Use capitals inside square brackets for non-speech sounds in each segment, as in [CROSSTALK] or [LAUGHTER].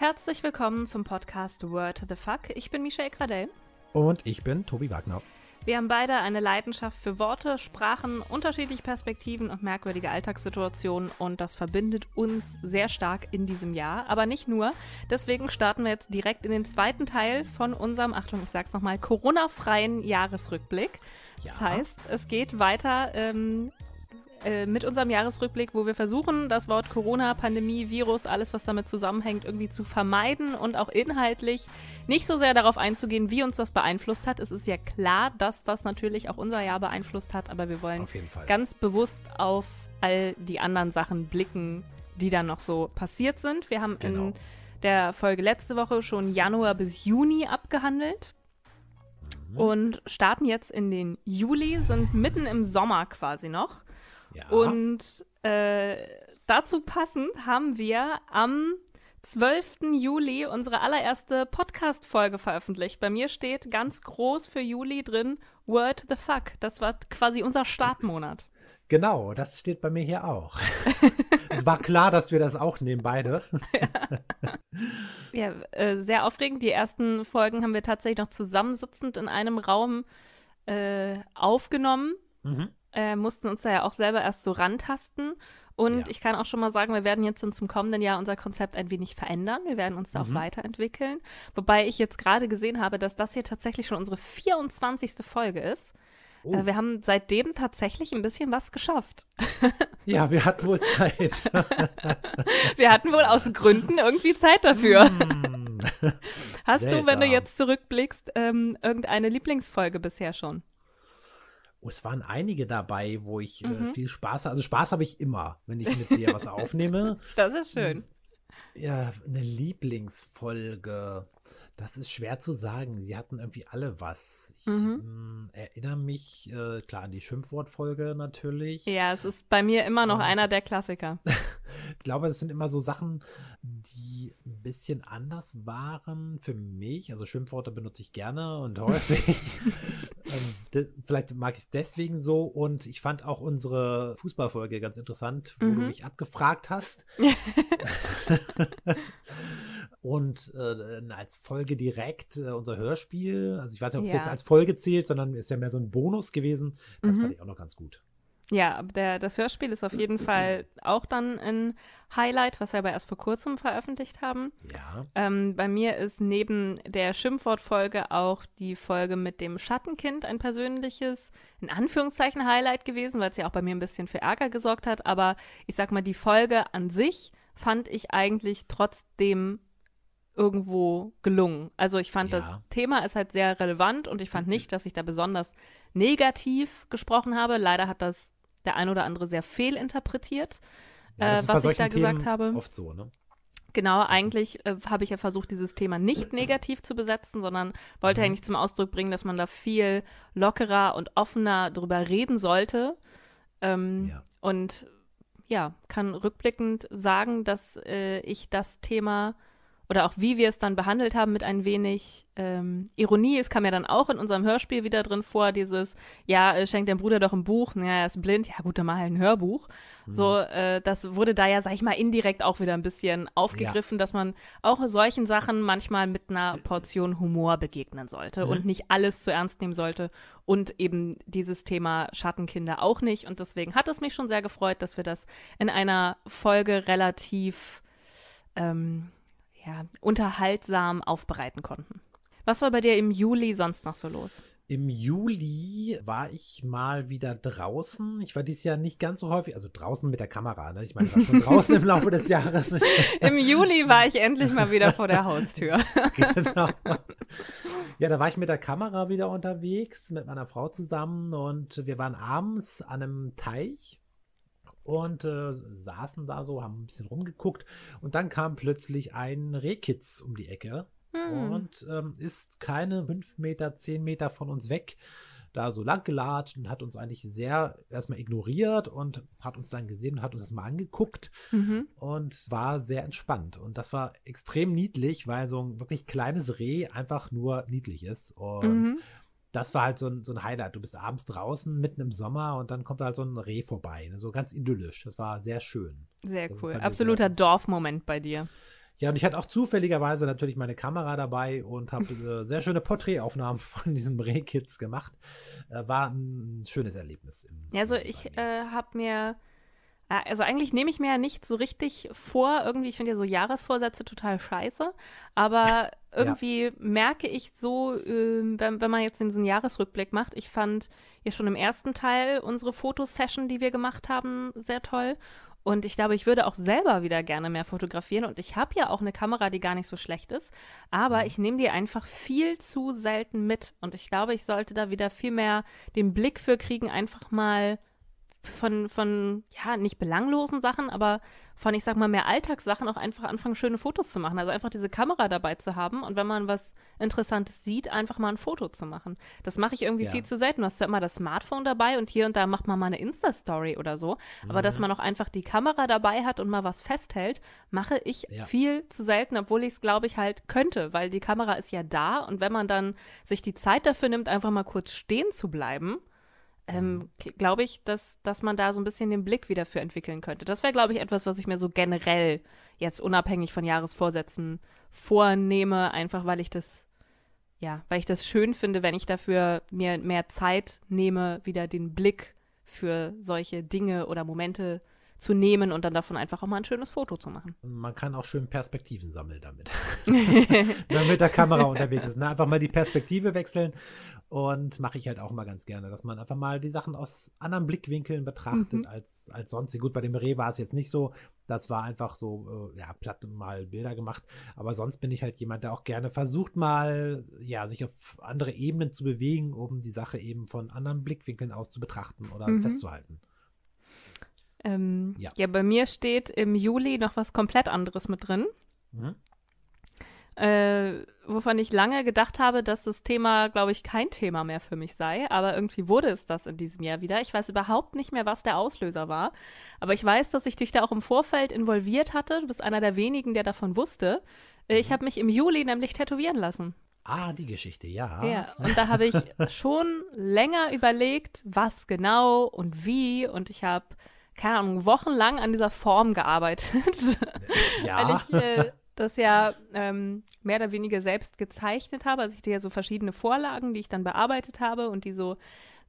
Herzlich willkommen zum Podcast Word the Fuck. Ich bin Michelle Gradell. Und ich bin Tobi Wagner. Wir haben beide eine Leidenschaft für Worte, Sprachen, unterschiedliche Perspektiven und merkwürdige Alltagssituationen und das verbindet uns sehr stark in diesem Jahr. Aber nicht nur. Deswegen starten wir jetzt direkt in den zweiten Teil von unserem, Achtung, ich sag's nochmal, Corona-freien Jahresrückblick. Ja. Das heißt, es geht weiter ähm, äh, mit unserem Jahresrückblick, wo wir versuchen, das Wort Corona, Pandemie, Virus, alles, was damit zusammenhängt, irgendwie zu vermeiden und auch inhaltlich nicht so sehr darauf einzugehen, wie uns das beeinflusst hat. Es ist ja klar, dass das natürlich auch unser Jahr beeinflusst hat, aber wir wollen ganz bewusst auf all die anderen Sachen blicken, die dann noch so passiert sind. Wir haben genau. in der Folge letzte Woche schon Januar bis Juni abgehandelt mhm. und starten jetzt in den Juli, sind mitten im Sommer quasi noch. Ja. Und äh, dazu passend haben wir am 12. Juli unsere allererste Podcast-Folge veröffentlicht. Bei mir steht ganz groß für Juli drin Word the Fuck. Das war quasi unser Startmonat. Genau, das steht bei mir hier auch. [LAUGHS] es war klar, dass wir das auch nehmen, beide. ja, äh, sehr aufregend. Die ersten Folgen haben wir tatsächlich noch zusammensitzend in einem Raum äh, aufgenommen. Mhm äh, mussten uns da ja auch selber erst so rantasten. Und ja. ich kann auch schon mal sagen, wir werden jetzt zum kommenden Jahr unser Konzept ein wenig verändern. Wir werden uns da mhm. auch weiterentwickeln. Wobei ich jetzt gerade gesehen habe, dass das hier tatsächlich schon unsere 24. Folge ist. Oh. Äh, wir haben seitdem tatsächlich ein bisschen was geschafft. [LAUGHS] Ja, wir hatten wohl Zeit. [LAUGHS] wir hatten wohl aus Gründen irgendwie Zeit dafür. Mm. [LAUGHS] Hast Seltsam. du, wenn du jetzt zurückblickst, ähm, irgendeine Lieblingsfolge bisher schon? Oh, es waren einige dabei, wo ich äh, mhm. äh, viel Spaß habe. Also Spaß habe ich immer, wenn ich mit dir was [LAUGHS] aufnehme. Das ist schön. Ja, eine Lieblingsfolge. Das ist schwer zu sagen. Sie hatten irgendwie alle was. Ich mhm. äh, erinnere mich, äh, klar, an die Schimpfwortfolge natürlich. Ja, es ist bei mir immer noch Und einer der Klassiker. [LAUGHS] ich glaube, das sind immer so Sachen, die ein bisschen anders waren für mich. Also Schimpfworte benutze ich gerne und [LAUGHS] häufig. Ähm, vielleicht mag ich es deswegen so. Und ich fand auch unsere Fußballfolge ganz interessant, wo mhm. du mich abgefragt hast. [LAUGHS] [LAUGHS] und äh, als Folge direkt äh, unser Hörspiel. Also ich weiß nicht, ob es ja. jetzt als Folge zählt, sondern ist ja mehr so ein Bonus gewesen. Das mhm. fand ich auch noch ganz gut. Ja, der, das Hörspiel ist auf jeden Fall auch dann ein Highlight, was wir aber erst vor kurzem veröffentlicht haben. Ja. Ähm, bei mir ist neben der Schimpfwortfolge auch die Folge mit dem Schattenkind ein persönliches, in Anführungszeichen, Highlight gewesen, weil es ja auch bei mir ein bisschen für Ärger gesorgt hat. Aber ich sag mal, die Folge an sich fand ich eigentlich trotzdem irgendwo gelungen. Also ich fand, ja. das Thema ist halt sehr relevant und ich fand nicht, dass ich da besonders negativ gesprochen habe. Leider hat das der ein oder andere sehr fehlinterpretiert, ja, äh, was ich da Themen gesagt habe. Oft so, ne? Genau, eigentlich äh, habe ich ja versucht, dieses Thema nicht negativ zu besetzen, sondern wollte mhm. eigentlich zum Ausdruck bringen, dass man da viel lockerer und offener drüber reden sollte. Ähm, ja. Und ja, kann rückblickend sagen, dass äh, ich das Thema oder auch wie wir es dann behandelt haben mit ein wenig ähm, Ironie. Es kam ja dann auch in unserem Hörspiel wieder drin vor, dieses, ja, äh, schenkt dein Bruder doch ein Buch, ja, er ist blind, ja gut, dann mal halt ein Hörbuch. Mhm. So, äh, das wurde da ja, sag ich mal, indirekt auch wieder ein bisschen aufgegriffen, ja. dass man auch solchen Sachen manchmal mit einer Portion Humor begegnen sollte mhm. und nicht alles zu ernst nehmen sollte und eben dieses Thema Schattenkinder auch nicht. Und deswegen hat es mich schon sehr gefreut, dass wir das in einer Folge relativ ähm, ja, unterhaltsam aufbereiten konnten. Was war bei dir im Juli sonst noch so los? Im Juli war ich mal wieder draußen. Ich war dieses Jahr nicht ganz so häufig, also draußen mit der Kamera. Ne? Ich meine, ich war schon [LAUGHS] draußen im Laufe des Jahres. [LAUGHS] Im Juli war ich endlich mal wieder vor der Haustür. [LAUGHS] genau. Ja, da war ich mit der Kamera wieder unterwegs, mit meiner Frau zusammen und wir waren abends an einem Teich und äh, saßen da so, haben ein bisschen rumgeguckt und dann kam plötzlich ein Rehkitz um die Ecke hm. und ähm, ist keine fünf Meter, zehn Meter von uns weg da so lang gelatscht und hat uns eigentlich sehr erstmal ignoriert und hat uns dann gesehen und hat uns das mal angeguckt mhm. und war sehr entspannt. Und das war extrem niedlich, weil so ein wirklich kleines Reh einfach nur niedlich ist. Und mhm das war halt so ein, so ein Highlight. Du bist abends draußen, mitten im Sommer und dann kommt halt so ein Reh vorbei. Ne? So ganz idyllisch. Das war sehr schön. Sehr das cool. Absoluter Dorfmoment bei dir. Ja, und ich hatte auch zufälligerweise natürlich meine Kamera dabei und habe äh, sehr schöne Porträtaufnahmen [LAUGHS] von diesem Rehkitz gemacht. Äh, war ein schönes Erlebnis. ja, also ich äh, habe mir also eigentlich nehme ich mir ja nicht so richtig vor, irgendwie, ich finde ja so Jahresvorsätze total scheiße, aber [LAUGHS] irgendwie ja. merke ich so, äh, wenn, wenn man jetzt diesen Jahresrückblick macht, ich fand ja schon im ersten Teil unsere Fotosession, die wir gemacht haben, sehr toll. Und ich glaube, ich würde auch selber wieder gerne mehr fotografieren. Und ich habe ja auch eine Kamera, die gar nicht so schlecht ist. Aber mhm. ich nehme die einfach viel zu selten mit. Und ich glaube, ich sollte da wieder viel mehr den Blick für kriegen, einfach mal von, von, ja, nicht belanglosen Sachen, aber von, ich sag mal, mehr Alltagssachen auch einfach anfangen, schöne Fotos zu machen. Also einfach diese Kamera dabei zu haben und wenn man was Interessantes sieht, einfach mal ein Foto zu machen. Das mache ich irgendwie ja. viel zu selten. Du hast ja immer das Smartphone dabei und hier und da macht man mal eine Insta-Story oder so. Mhm. Aber dass mhm. man auch einfach die Kamera dabei hat und mal was festhält, mache ich ja. viel zu selten, obwohl ich es, glaube ich, halt könnte, weil die Kamera ist ja da und wenn man dann sich die Zeit dafür nimmt, einfach mal kurz stehen zu bleiben, ähm, glaube ich, dass, dass man da so ein bisschen den Blick wieder für entwickeln könnte. Das wäre, glaube ich, etwas, was ich mir so generell jetzt unabhängig von Jahresvorsätzen vornehme, einfach weil ich das, ja, weil ich das schön finde, wenn ich dafür mir mehr Zeit nehme, wieder den Blick für solche Dinge oder Momente zu nehmen und dann davon einfach auch mal ein schönes Foto zu machen. Man kann auch schön Perspektiven sammeln damit. [LAUGHS] [LAUGHS] Wenn man mit der Kamera unterwegs ist. Ne? Einfach mal die Perspektive wechseln und mache ich halt auch mal ganz gerne, dass man einfach mal die Sachen aus anderen Blickwinkeln betrachtet mhm. als, als sonst. Gut, bei dem Reh war es jetzt nicht so. Das war einfach so, äh, ja, platt mal Bilder gemacht. Aber sonst bin ich halt jemand, der auch gerne versucht, mal, ja, sich auf andere Ebenen zu bewegen, um die Sache eben von anderen Blickwinkeln aus zu betrachten oder mhm. festzuhalten. Ähm, ja. ja, bei mir steht im Juli noch was komplett anderes mit drin. Mhm. Äh, wovon ich lange gedacht habe, dass das Thema, glaube ich, kein Thema mehr für mich sei. Aber irgendwie wurde es das in diesem Jahr wieder. Ich weiß überhaupt nicht mehr, was der Auslöser war. Aber ich weiß, dass ich dich da auch im Vorfeld involviert hatte. Du bist einer der wenigen, der davon wusste. Äh, ich mhm. habe mich im Juli nämlich tätowieren lassen. Ah, die Geschichte, ja. Ja, und da habe ich [LAUGHS] schon länger überlegt, was genau und wie. Und ich habe keine Ahnung, wochenlang an dieser Form gearbeitet. Ja. [LAUGHS] Weil ich äh, das ja ähm, mehr oder weniger selbst gezeichnet habe. Also ich hatte ja so verschiedene Vorlagen, die ich dann bearbeitet habe und die so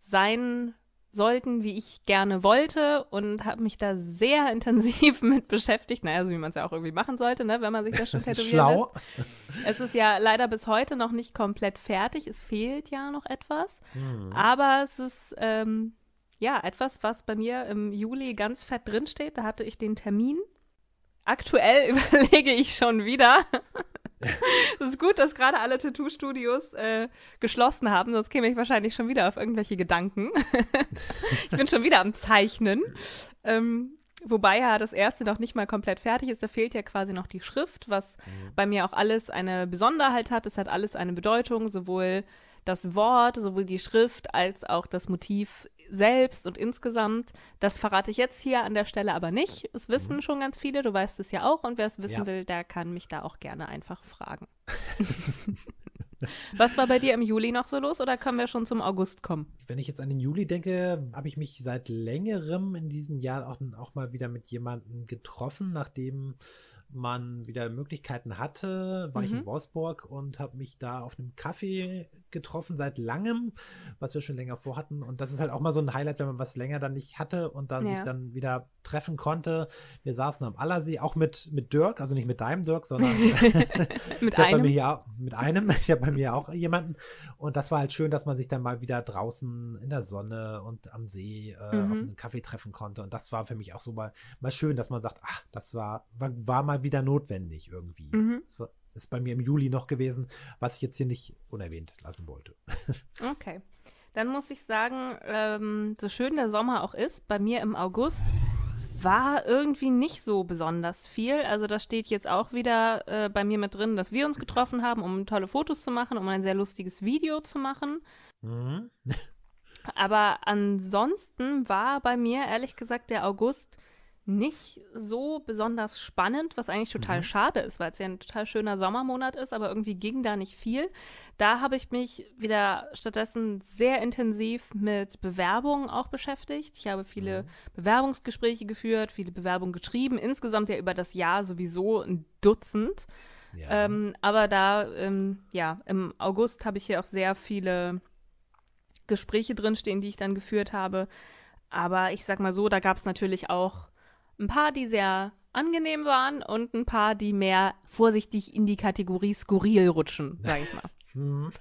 sein sollten, wie ich gerne wollte und habe mich da sehr [LAUGHS] intensiv mit beschäftigt. Naja, so wie man es ja auch irgendwie machen sollte, ne, wenn man sich das schon [LAUGHS] tätowieren Schlau. Lässt. Es ist ja leider bis heute noch nicht komplett fertig. Es fehlt ja noch etwas. Mhm. Aber es ist ähm, ja, etwas, was bei mir im Juli ganz fett drinsteht. Da hatte ich den Termin. Aktuell [LAUGHS] überlege ich schon wieder. Es ist gut, dass gerade alle Tattoo-Studios äh, geschlossen haben, sonst käme ich wahrscheinlich schon wieder auf irgendwelche Gedanken. [LAUGHS] ich bin schon wieder am Zeichnen. Ähm, wobei ja das erste noch nicht mal komplett fertig ist. Da fehlt ja quasi noch die Schrift, was mhm. bei mir auch alles eine Besonderheit hat. Es hat alles eine Bedeutung, sowohl das Wort, sowohl die Schrift als auch das Motiv selbst und insgesamt. Das verrate ich jetzt hier an der Stelle aber nicht. Es wissen mhm. schon ganz viele, du weißt es ja auch. Und wer es wissen ja. will, der kann mich da auch gerne einfach fragen. [LAUGHS] Was war bei dir im Juli noch so los oder können wir schon zum August kommen? Wenn ich jetzt an den Juli denke, habe ich mich seit längerem in diesem Jahr auch, auch mal wieder mit jemandem getroffen, nachdem man wieder Möglichkeiten hatte, war mhm. ich in mhm. Wolfsburg und habe mich da auf einem Kaffee getroffen seit langem, was wir schon länger vorhatten. Und das ist halt auch mal so ein Highlight, wenn man was länger dann nicht hatte und dann ja. sich dann wieder treffen konnte. Wir saßen am Allersee, auch mit, mit Dirk, also nicht mit deinem Dirk, sondern [LAUGHS] [LAUGHS] mit einem. Ja, mit einem. Ich habe bei mir auch jemanden. Und das war halt schön, dass man sich dann mal wieder draußen in der Sonne und am See äh, mhm. auf einen Kaffee treffen konnte. Und das war für mich auch so mal, mal schön, dass man sagt, ach, das war, war, war mal wieder notwendig irgendwie. Mhm. Das war, ist bei mir im Juli noch gewesen, was ich jetzt hier nicht unerwähnt lassen wollte. [LAUGHS] okay. Dann muss ich sagen, ähm, so schön der Sommer auch ist, bei mir im August war irgendwie nicht so besonders viel. Also das steht jetzt auch wieder äh, bei mir mit drin, dass wir uns getroffen haben, um tolle Fotos zu machen, um ein sehr lustiges Video zu machen. Mhm. [LAUGHS] Aber ansonsten war bei mir ehrlich gesagt der August nicht so besonders spannend, was eigentlich total mhm. schade ist, weil es ja ein total schöner Sommermonat ist, aber irgendwie ging da nicht viel. Da habe ich mich wieder stattdessen sehr intensiv mit Bewerbungen auch beschäftigt. Ich habe viele mhm. Bewerbungsgespräche geführt, viele Bewerbungen geschrieben, insgesamt ja über das Jahr sowieso ein Dutzend. Ja. Ähm, aber da, ähm, ja, im August habe ich hier auch sehr viele Gespräche drinstehen, die ich dann geführt habe. Aber ich sag mal so, da gab es natürlich auch ein paar, die sehr angenehm waren und ein paar, die mehr vorsichtig in die Kategorie skurril rutschen, sag ich mal. [LAUGHS] Hm.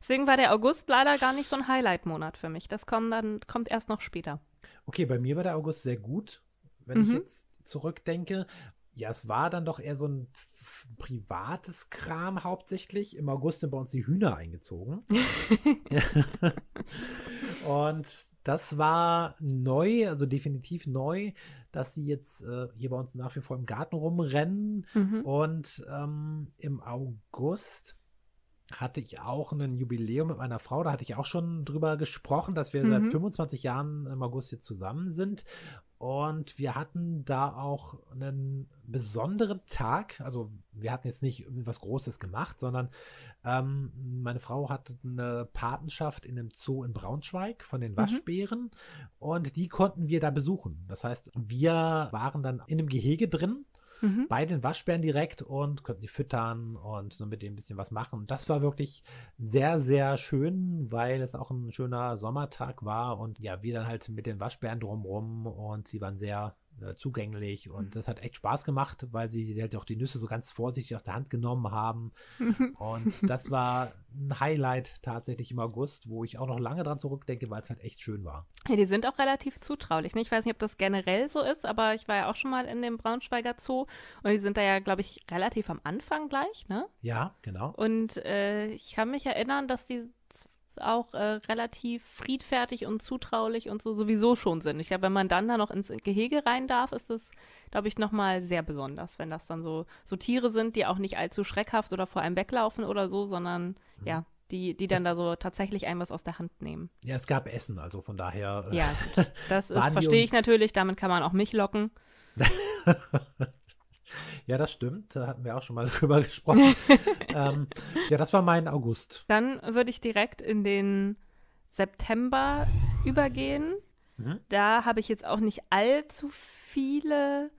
Deswegen war der August leider gar nicht so ein Highlight-Monat für mich. Das kommt dann kommt erst noch später. Okay, bei mir war der August sehr gut, wenn mhm. ich jetzt zurückdenke. Ja, es war dann doch eher so ein privates Kram hauptsächlich. Im August sind bei uns die Hühner eingezogen. [LAUGHS] [LAUGHS] und das war neu, also definitiv neu, dass sie jetzt äh, hier bei uns nach wie vor im Garten rumrennen. Mhm. Und ähm, im August hatte ich auch ein Jubiläum mit meiner Frau. Da hatte ich auch schon drüber gesprochen, dass wir mhm. seit 25 Jahren im August hier zusammen sind. Und wir hatten da auch einen besonderen Tag. Also wir hatten jetzt nicht was Großes gemacht, sondern ähm, meine Frau hatte eine Patenschaft in einem Zoo in Braunschweig von den mhm. Waschbären. Mhm. Und die konnten wir da besuchen. Das heißt, wir waren dann in einem Gehege drin mhm. bei den Waschbären direkt und konnten sie füttern und so mit denen ein bisschen was machen. Und das war wirklich sehr, sehr schön, weil es auch ein schöner Sommertag war und ja, wir dann halt mit den Waschbären drumrum und sie waren sehr äh, zugänglich und mhm. das hat echt Spaß gemacht, weil sie halt auch die Nüsse so ganz vorsichtig aus der Hand genommen haben. [LAUGHS] und das war ein Highlight tatsächlich im August, wo ich auch noch lange dran zurückdenke, weil es halt echt schön war. Ja, die sind auch relativ zutraulich. Ne? Ich weiß nicht, ob das generell so ist, aber ich war ja auch schon mal in dem Braunschweiger Zoo und die sind da ja, glaube ich, relativ am Anfang gleich, ne? Ja, genau. Und äh, ich kann mich erinnern, dass die auch äh, relativ friedfertig und zutraulich und so sowieso schon sind. Ich glaube, wenn man dann da noch ins Gehege rein darf, ist das, glaube ich, nochmal sehr besonders, wenn das dann so, so Tiere sind, die auch nicht allzu schreckhaft oder vor einem weglaufen oder so, sondern mhm. ja, die, die dann es, da so tatsächlich einem was aus der Hand nehmen. Ja, es gab Essen, also von daher. Äh, ja, [LAUGHS] das verstehe ich natürlich, damit kann man auch mich locken. [LAUGHS] Ja, das stimmt. Da hatten wir auch schon mal [LAUGHS] drüber gesprochen. [LAUGHS] ähm, ja, das war mein August. Dann würde ich direkt in den September übergehen. Mhm. Da habe ich jetzt auch nicht allzu viele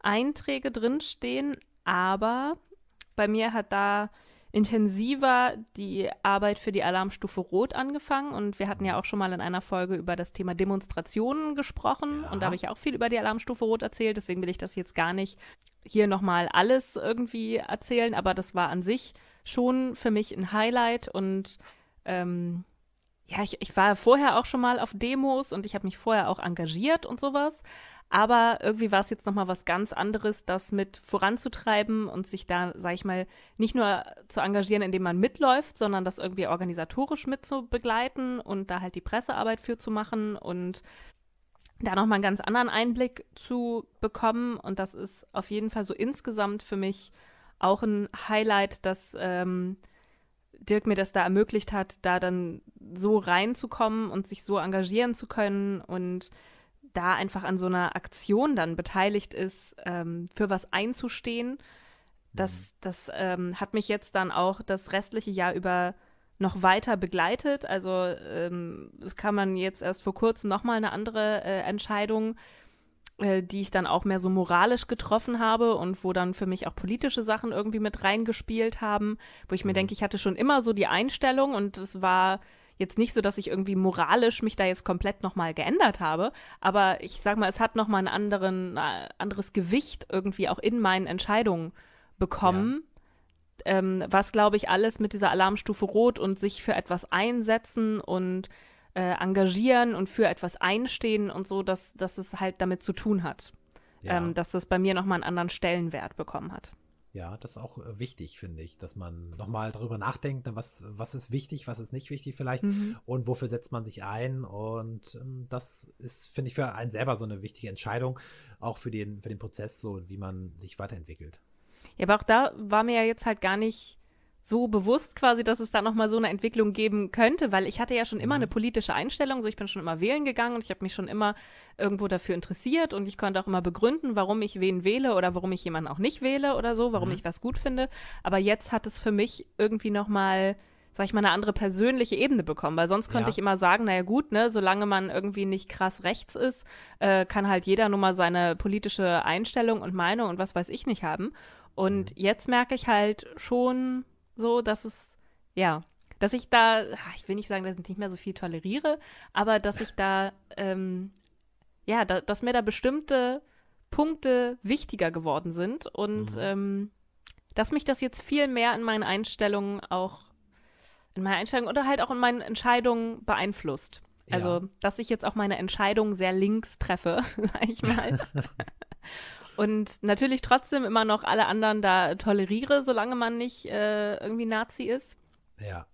Einträge drinstehen, aber bei mir hat da intensiver die Arbeit für die Alarmstufe Rot angefangen. Und wir hatten ja auch schon mal in einer Folge über das Thema Demonstrationen gesprochen. Ja. und da habe ich auch viel über die Alarmstufe Rot erzählt, deswegen will ich das jetzt gar nicht hier nochmal alles irgendwie erzählen, aber das war an sich schon für mich ein Highlight. Und ähm, ja, ich, ich war vorher auch schon mal auf Demos und ich habe mich vorher auch engagiert und sowas. Aber irgendwie war es jetzt nochmal was ganz anderes, das mit voranzutreiben und sich da, sag ich mal, nicht nur zu engagieren, indem man mitläuft, sondern das irgendwie organisatorisch mit zu begleiten und da halt die Pressearbeit für zu machen und da nochmal einen ganz anderen Einblick zu bekommen. Und das ist auf jeden Fall so insgesamt für mich auch ein Highlight, dass ähm, Dirk mir das da ermöglicht hat, da dann so reinzukommen und sich so engagieren zu können und da einfach an so einer Aktion dann beteiligt ist, ähm, für was einzustehen. Das, mhm. das ähm, hat mich jetzt dann auch das restliche Jahr über noch weiter begleitet. Also ähm, das kann man jetzt erst vor kurzem nochmal eine andere äh, Entscheidung, äh, die ich dann auch mehr so moralisch getroffen habe und wo dann für mich auch politische Sachen irgendwie mit reingespielt haben, wo ich mir mhm. denke, ich hatte schon immer so die Einstellung und es war jetzt nicht so, dass ich irgendwie moralisch mich da jetzt komplett nochmal geändert habe, aber ich sag mal, es hat nochmal ein anderen, äh, anderes Gewicht irgendwie auch in meinen Entscheidungen bekommen. Ja. Ähm, was, glaube ich, alles mit dieser Alarmstufe Rot und sich für etwas einsetzen und äh, engagieren und für etwas einstehen und so, dass, dass es halt damit zu tun hat. Ja. Ähm, dass das bei mir nochmal einen anderen Stellenwert bekommen hat. Ja, das ist auch äh, wichtig, finde ich, dass man nochmal darüber nachdenkt, ne, was, was ist wichtig, was ist nicht wichtig vielleicht mhm. und wofür setzt man sich ein. Und ähm, das ist, finde ich, für einen selber so eine wichtige Entscheidung, auch für den, für den Prozess, so wie man sich weiterentwickelt. Ja, aber auch da war mir ja jetzt halt gar nicht so bewusst quasi, dass es da nochmal so eine Entwicklung geben könnte, weil ich hatte ja schon immer mhm. eine politische Einstellung, so ich bin schon immer wählen gegangen und ich habe mich schon immer irgendwo dafür interessiert und ich konnte auch immer begründen, warum ich wen wähle oder warum ich jemanden auch nicht wähle oder so, warum mhm. ich was gut finde. Aber jetzt hat es für mich irgendwie nochmal sag ich mal, eine andere persönliche Ebene bekommen, weil sonst könnte ja. ich immer sagen, naja gut, ne, solange man irgendwie nicht krass rechts ist, äh, kann halt jeder nur mal seine politische Einstellung und Meinung und was weiß ich nicht haben. Und mhm. jetzt merke ich halt schon, so, dass es, ja, dass ich da, ich will nicht sagen, dass ich nicht mehr so viel toleriere, aber dass ich da, ähm, ja, da, dass mir da bestimmte Punkte wichtiger geworden sind und mhm. ähm, dass mich das jetzt viel mehr in meinen Einstellungen auch, in meiner Einstellung oder halt auch in meinen Entscheidungen beeinflusst. Also, ja. dass ich jetzt auch meine Entscheidungen sehr links treffe, [LAUGHS] sag ich mal. [LAUGHS] Und natürlich trotzdem immer noch alle anderen da toleriere, solange man nicht äh, irgendwie Nazi ist. Ja.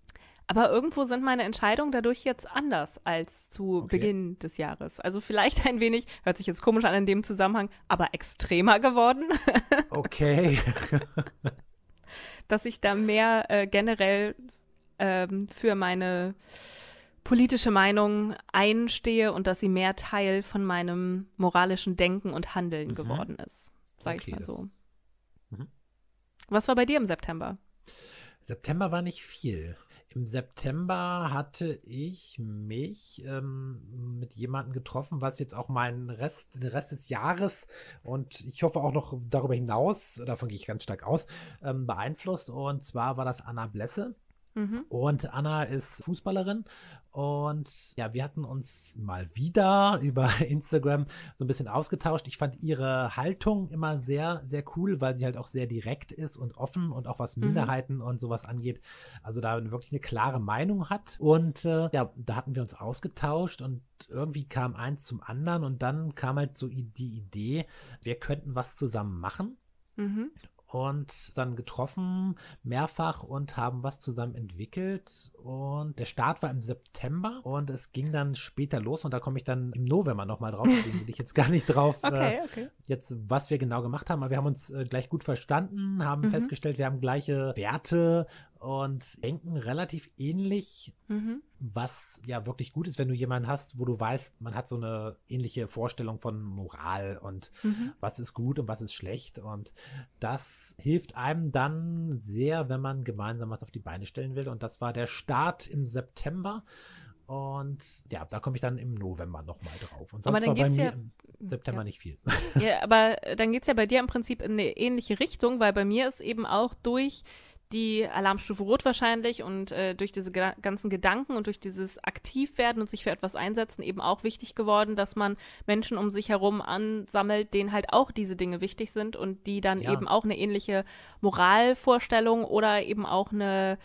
Aber irgendwo sind meine Entscheidungen dadurch jetzt anders als zu okay. Beginn des Jahres. Also vielleicht ein wenig, hört sich jetzt komisch an in dem Zusammenhang, aber extremer geworden. [LAUGHS] Okay. Dass ich da mehr äh, generell ähm, für meine politische Meinung einstehe und dass sie mehr Teil von meinem moralischen Denken und Handeln mhm. geworden ist. Sag okay, ich mal so. Mhm. Was war bei dir im September? September war nicht viel. Im September hatte ich mich ähm, mit jemandem getroffen, was jetzt auch meinen Rest, den Rest des Jahres und ich hoffe auch noch darüber hinaus, davon gehe ich ganz stark aus, ähm, beeinflusst. Und zwar war das Anna Blesse. Mhm. Und Anna ist Fußballerin und ja, wir hatten uns mal wieder [LAUGHS] über Instagram so ein bisschen ausgetauscht. Ich fand ihre Haltung immer sehr, sehr cool, weil sie halt auch sehr direkt ist und offen und auch was mhm. Minderheiten mhm. und sowas angeht. Also da wirklich eine klare Meinung hat. Und äh, ja, da hatten wir uns ausgetauscht und irgendwie kam eins zum anderen und dann kam halt so die Idee, wir könnten was zusammen machen. Mhm und dann getroffen mehrfach und haben was zusammen entwickelt. Und der Start war im September und es ging dann später los und da komme ich dann im November nochmal drauf. [LAUGHS] Deswegen will ich jetzt gar nicht drauf, okay, äh, okay. jetzt was wir genau gemacht haben. Aber wir haben uns äh, gleich gut verstanden, haben mhm. festgestellt, wir haben gleiche Werte und denken relativ ähnlich, mhm. was ja wirklich gut ist, wenn du jemanden hast, wo du weißt, man hat so eine ähnliche Vorstellung von Moral und mhm. was ist gut und was ist schlecht. Und das hilft einem dann sehr, wenn man gemeinsam was auf die Beine stellen will. Und das war der Start im September. Und ja, da komme ich dann im November nochmal drauf. Und sonst war bei mir ja, im September ja. nicht viel. Ja, aber dann geht es ja bei dir im Prinzip in eine ähnliche Richtung, weil bei mir ist eben auch durch die Alarmstufe Rot wahrscheinlich und äh, durch diese ge ganzen Gedanken und durch dieses Aktivwerden und sich für etwas einsetzen eben auch wichtig geworden, dass man Menschen um sich herum ansammelt, denen halt auch diese Dinge wichtig sind und die dann ja. eben auch eine ähnliche Moralvorstellung oder eben auch eine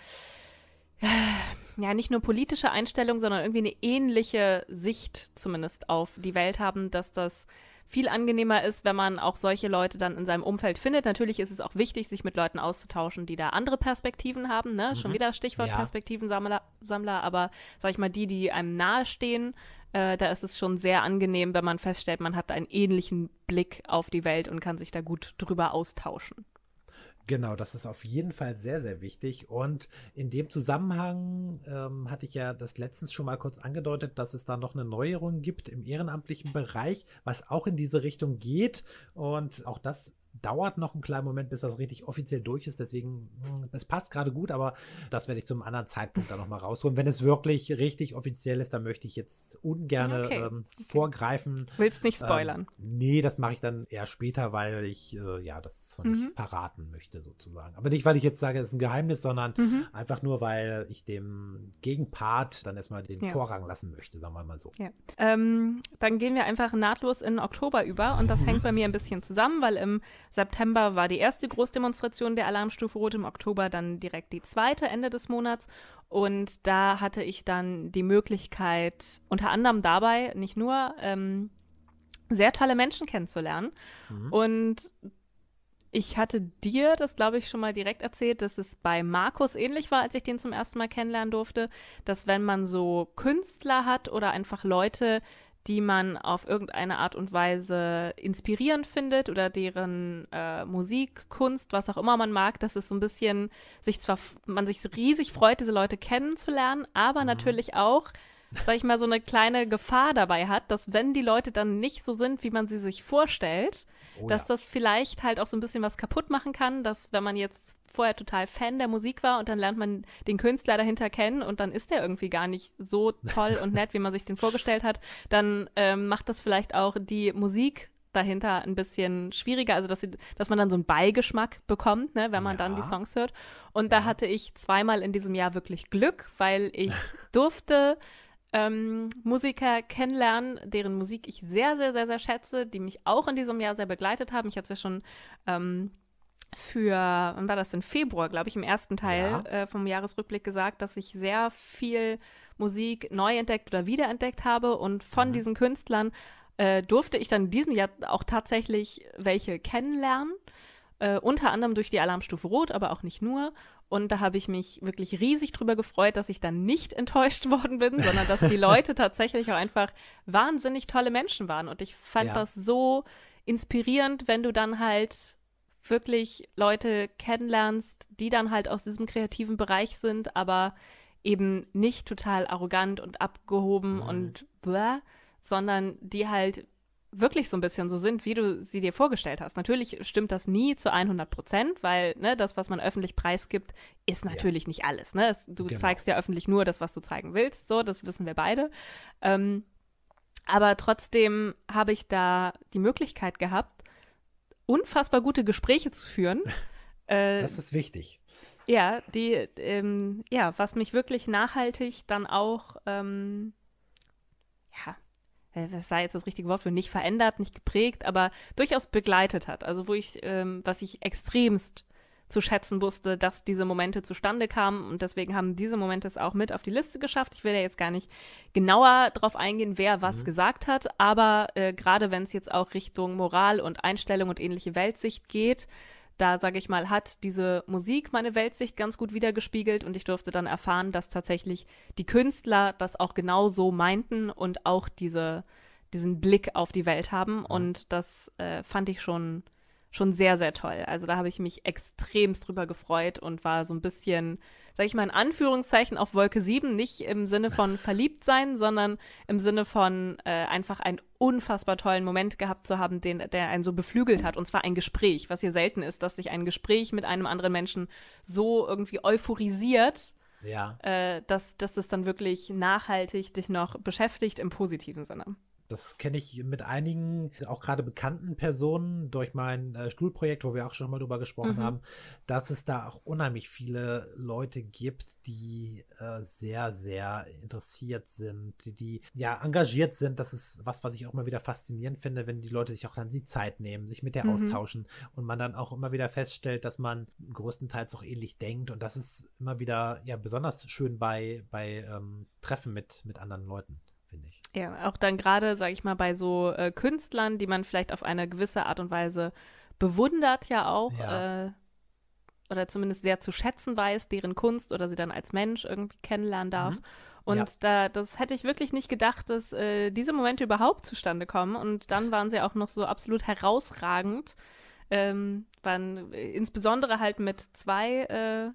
ja, nicht nur politische Einstellung, sondern irgendwie eine ähnliche Sicht zumindest auf die Welt haben, dass das viel angenehmer ist, wenn man auch solche Leute dann in seinem Umfeld findet. Natürlich ist es auch wichtig, sich mit Leuten auszutauschen, die da andere Perspektiven haben. Ne? Mhm. Schon wieder Stichwort ja. Perspektivensammler, Sammler, aber sag ich mal, die, die einem nahestehen, äh, da ist es schon sehr angenehm, wenn man feststellt, man hat einen ähnlichen Blick auf die Welt und kann sich da gut drüber austauschen. Genau, das ist auf jeden Fall sehr, sehr wichtig. Und in dem Zusammenhang ähm, hatte ich ja das letztens schon mal kurz angedeutet, dass es da noch eine Neuerung gibt im ehrenamtlichen Bereich, was auch in diese Richtung geht. Und auch das dauert noch einen kleinen Moment, bis das richtig offiziell durch ist. Deswegen, hm, es passt gerade gut, aber das werde ich zum anderen Zeitpunkt dann nochmal rausholen. Wenn es wirklich richtig offiziell ist, dann möchte ich jetzt ungern okay. ähm, okay. vorgreifen. Willst nicht spoilern? Ähm, nee, das mache ich dann eher später, weil ich äh, ja das mhm. nicht verraten möchte, sozusagen. Aber nicht, weil ich jetzt sage, es ist ein Geheimnis, sondern mhm. einfach nur, weil ich dem Gegenpart dann erstmal den ja. Vorrang lassen möchte, sagen wir mal so. Ja. Ähm, dann gehen wir einfach nahtlos in Oktober über und das hängt bei mir ein bisschen zusammen, weil im September war die erste Großdemonstration der Alarmstufe Rot, im Oktober dann direkt die zweite Ende des Monats. Und da hatte ich dann die Möglichkeit, unter anderem dabei, nicht nur, ähm, sehr tolle Menschen kennenzulernen. Mhm. Und ich hatte dir das, glaube ich, schon mal direkt erzählt, dass es bei Markus ähnlich war, als ich den zum ersten Mal kennenlernen durfte, dass wenn man so Künstler hat oder einfach Leute, die man auf irgendeine Art und Weise inspirierend findet oder deren äh, Musik, Kunst, was auch immer man mag, dass es so ein bisschen sich zwar, man sich riesig freut, diese Leute kennenzulernen, aber mhm. natürlich auch, sag ich mal, so eine kleine Gefahr dabei hat, dass wenn die Leute dann nicht so sind, wie man sie sich vorstellt, oh, dass ja. das vielleicht halt auch so ein bisschen was kaputt machen kann, dass wenn man jetzt vorher total Fan der Musik war und dann lernt man den Künstler dahinter kennen und dann ist der irgendwie gar nicht so [LAUGHS] toll und nett, wie man sich den vorgestellt hat, dann ähm, macht das vielleicht auch die Musik dahinter ein bisschen schwieriger, also dass, sie, dass man dann so einen Beigeschmack bekommt, ne, wenn man ja. dann die Songs hört. Und da hatte ich zweimal in diesem Jahr wirklich Glück, weil ich [LAUGHS] durfte ähm, Musiker kennenlernen, deren Musik ich sehr, sehr, sehr, sehr schätze, die mich auch in diesem Jahr sehr begleitet haben. Ich hatte es ja schon ähm, für, wann war das denn? Februar, glaube ich, im ersten Teil ja. äh, vom Jahresrückblick gesagt, dass ich sehr viel Musik neu entdeckt oder wiederentdeckt habe und von mhm. diesen Künstlern äh, durfte ich dann in diesem Jahr auch tatsächlich welche kennenlernen. Äh, unter anderem durch die Alarmstufe Rot, aber auch nicht nur. Und da habe ich mich wirklich riesig drüber gefreut, dass ich dann nicht enttäuscht [LAUGHS] worden bin, sondern dass die Leute [LAUGHS] tatsächlich auch einfach wahnsinnig tolle Menschen waren. Und ich fand ja. das so inspirierend, wenn du dann halt wirklich Leute kennenlernst, die dann halt aus diesem kreativen Bereich sind, aber eben nicht total arrogant und abgehoben mhm. und blah, sondern die halt wirklich so ein bisschen so sind, wie du sie dir vorgestellt hast. Natürlich stimmt das nie zu 100 Prozent, weil ne, das, was man öffentlich preisgibt, ist natürlich ja. nicht alles. Ne? Es, du genau. zeigst ja öffentlich nur das, was du zeigen willst. So, das wissen wir beide. Ähm, aber trotzdem habe ich da die Möglichkeit gehabt, unfassbar gute Gespräche zu führen. [LAUGHS] äh, das ist wichtig. Ja, die, ähm, ja, was mich wirklich nachhaltig dann auch, ähm, ja, was sei jetzt das richtige Wort für nicht verändert, nicht geprägt, aber durchaus begleitet hat. Also wo ich, ähm, was ich extremst zu schätzen wusste, dass diese Momente zustande kamen und deswegen haben diese Momente es auch mit auf die Liste geschafft. Ich will ja jetzt gar nicht genauer darauf eingehen, wer was mhm. gesagt hat, aber äh, gerade wenn es jetzt auch Richtung Moral und Einstellung und ähnliche Weltsicht geht, da, sage ich mal, hat diese Musik meine Weltsicht ganz gut wiedergespiegelt und ich durfte dann erfahren, dass tatsächlich die Künstler das auch genau so meinten und auch diese, diesen Blick auf die Welt haben. Und das äh, fand ich schon schon sehr, sehr toll. Also da habe ich mich extremst drüber gefreut und war so ein bisschen, sag ich mal in Anführungszeichen, auf Wolke 7, nicht im Sinne von [LAUGHS] verliebt sein, sondern im Sinne von äh, einfach einen unfassbar tollen Moment gehabt zu haben, den, der einen so beflügelt hat. Und zwar ein Gespräch, was hier selten ist, dass sich ein Gespräch mit einem anderen Menschen so irgendwie euphorisiert. Ja. Äh, dass, dass es dann wirklich nachhaltig dich noch beschäftigt im positiven Sinne. Das kenne ich mit einigen, auch gerade bekannten Personen durch mein äh, Stuhlprojekt, wo wir auch schon mal drüber gesprochen mhm. haben, dass es da auch unheimlich viele Leute gibt, die äh, sehr, sehr interessiert sind, die, die, ja engagiert sind. Das ist was, was ich auch immer wieder faszinierend finde, wenn die Leute sich auch dann die Zeit nehmen, sich mit der mhm. austauschen und man dann auch immer wieder feststellt, dass man größtenteils auch ähnlich denkt. Und das ist immer wieder ja besonders schön bei, bei ähm, Treffen mit, mit anderen Leuten finde ich. Ja, auch dann gerade, sage ich mal, bei so äh, Künstlern, die man vielleicht auf eine gewisse Art und Weise bewundert ja auch ja. Äh, oder zumindest sehr zu schätzen weiß, deren Kunst oder sie dann als Mensch irgendwie kennenlernen darf. Mhm. Und ja. da, das hätte ich wirklich nicht gedacht, dass äh, diese Momente überhaupt zustande kommen. Und dann waren sie auch noch so absolut herausragend. Ähm, waren äh, insbesondere halt mit zwei äh,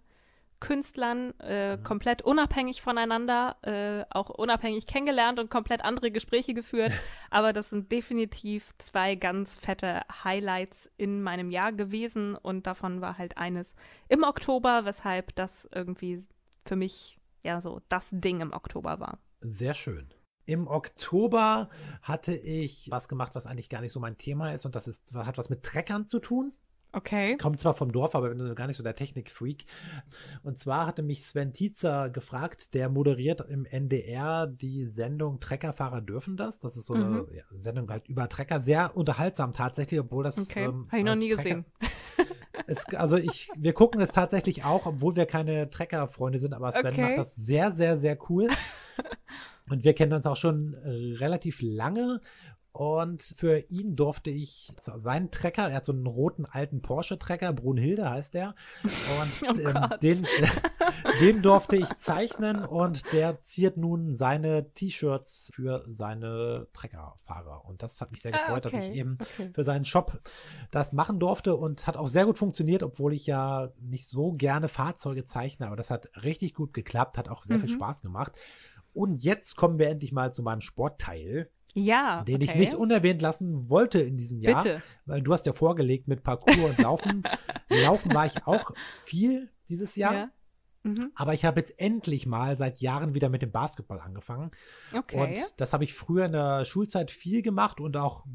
Künstlern äh, mhm. komplett unabhängig voneinander, äh, auch unabhängig kennengelernt und komplett andere Gespräche geführt. [LAUGHS] Aber das sind definitiv zwei ganz fette Highlights in meinem Jahr gewesen und davon war halt eines im Oktober, weshalb das irgendwie für mich ja so das Ding im Oktober war. Sehr schön. Im Oktober hatte ich was gemacht, was eigentlich gar nicht so mein Thema ist und das ist, hat was mit Treckern zu tun. Okay. Kommt zwar vom Dorf, aber bin gar nicht so der Technikfreak. Und zwar hatte mich Sven Tietzer gefragt, der moderiert im NDR die Sendung Treckerfahrer dürfen das. Das ist so eine mhm. ja, Sendung halt über Trecker. Sehr unterhaltsam tatsächlich, obwohl das. Okay. Ähm, Habe ich noch nie Trecker gesehen. [LAUGHS] Es, also ich, wir gucken es tatsächlich auch, obwohl wir keine Trecker-Freunde sind, aber Sven okay. macht das sehr, sehr, sehr cool. [LAUGHS] Und wir kennen uns auch schon äh, relativ lange Und für ihn durfte ich seinen Trecker, er hat so einen roten alten Porsche-Trecker, Brunhilde heißt der. Und [LAUGHS] oh ähm, den, [LAUGHS] den durfte ich zeichnen und der ziert nun seine T-Shirts für seine Treckerfahrer. Und das hat mich sehr gefreut, ah, okay. dass ich eben okay. für seinen Shop das machen durfte und hat auch sehr gut funktioniert, obwohl ich ja nicht so gerne Fahrzeuge zeichne. Aber das hat richtig gut geklappt, hat auch sehr mhm. viel Spaß gemacht. Und jetzt kommen wir endlich mal zu meinem Sportteil. Ja. Den okay. ich nicht unerwähnt lassen wollte in diesem Jahr. Bitte. Weil du hast ja vorgelegt mit Parcours und Laufen. [LAUGHS] Laufen war ich auch viel dieses Jahr. Ja. Mhm. Aber ich habe jetzt endlich mal seit Jahren wieder mit dem Basketball angefangen. Okay. Und das habe ich früher in der Schulzeit viel gemacht und auch,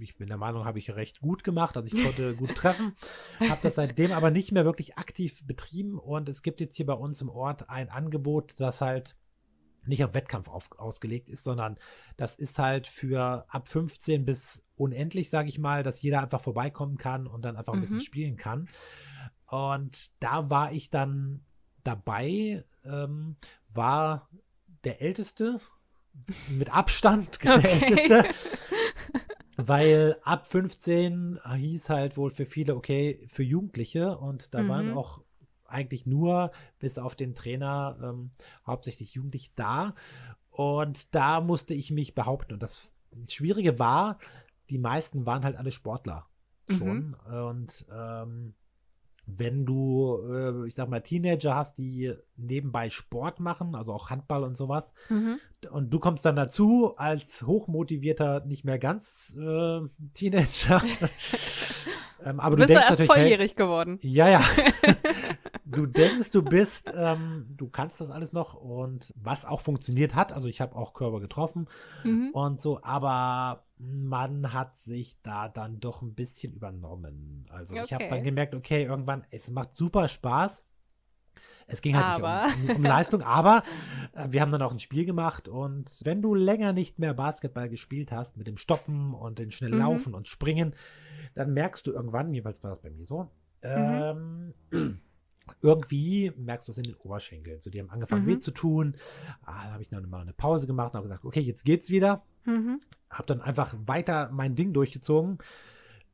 ich bin der Meinung, habe ich recht gut gemacht. Also ich konnte [LAUGHS] gut treffen. Habe das seitdem aber nicht mehr wirklich aktiv betrieben. Und es gibt jetzt hier bei uns im Ort ein Angebot, das halt nicht auf Wettkampf auf, ausgelegt ist, sondern das ist halt für ab 15 bis unendlich, sage ich mal, dass jeder einfach vorbeikommen kann und dann einfach ein mhm. bisschen spielen kann. Und da war ich dann dabei, ähm, war der Älteste, mit Abstand [LAUGHS] der okay. Älteste. [LAUGHS] Weil ab 15 hieß halt wohl für viele, okay, für Jugendliche und da mhm. waren auch eigentlich nur bis auf den Trainer ähm, hauptsächlich jugendlich da. Und da musste ich mich behaupten. Und das Schwierige war, die meisten waren halt alle Sportler schon. Mhm. Und ähm, wenn du, äh, ich sag mal, Teenager hast, die nebenbei Sport machen, also auch Handball und sowas, mhm. und du kommst dann dazu als hochmotivierter, nicht mehr ganz äh, Teenager. [LAUGHS] [LAUGHS] ähm, aber du, du bist denkst erst volljährig hey, geworden. Ja, ja. [LAUGHS] du denkst, du bist, ähm, du kannst das alles noch und was auch funktioniert hat, also ich habe auch Körper getroffen mhm. und so, aber man hat sich da dann doch ein bisschen übernommen. Also okay. ich habe dann gemerkt, okay, irgendwann, es macht super Spaß. Es ging halt aber. nicht um, um, Leistung, aber äh, wir haben dann auch ein Spiel gemacht und wenn du länger nicht mehr Basketball gespielt hast mit dem Stoppen und dem schnell mhm. Laufen mhm. und Springen, dann merkst du irgendwann, jeweils war das bei mir so, mhm. Irgendwie merkst du es in den Oberschenkeln. So, die haben angefangen mhm. weh zu tun. Ah, da habe ich dann mal eine Pause gemacht und habe gesagt, okay, jetzt geht's wieder. Mhm. Habe dann einfach weiter mein Ding durchgezogen.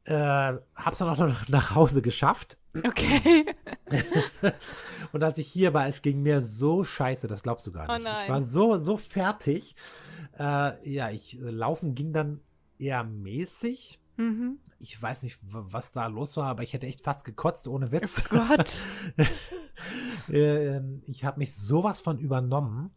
Äh, habe es dann auch noch nach Hause geschafft. Okay. [LAUGHS] und als ich hier war, es ging mir so scheiße, das glaubst du gar oh nicht. Oh ich war so, so fertig. Äh, ja, ich äh, laufen ging dann eher mäßig. Mhm. Ich weiß nicht, was da los war, aber ich hätte echt fast gekotzt, ohne Witz. Oh Gott. [LAUGHS] Ähm, ich habe mich sowas von übernommen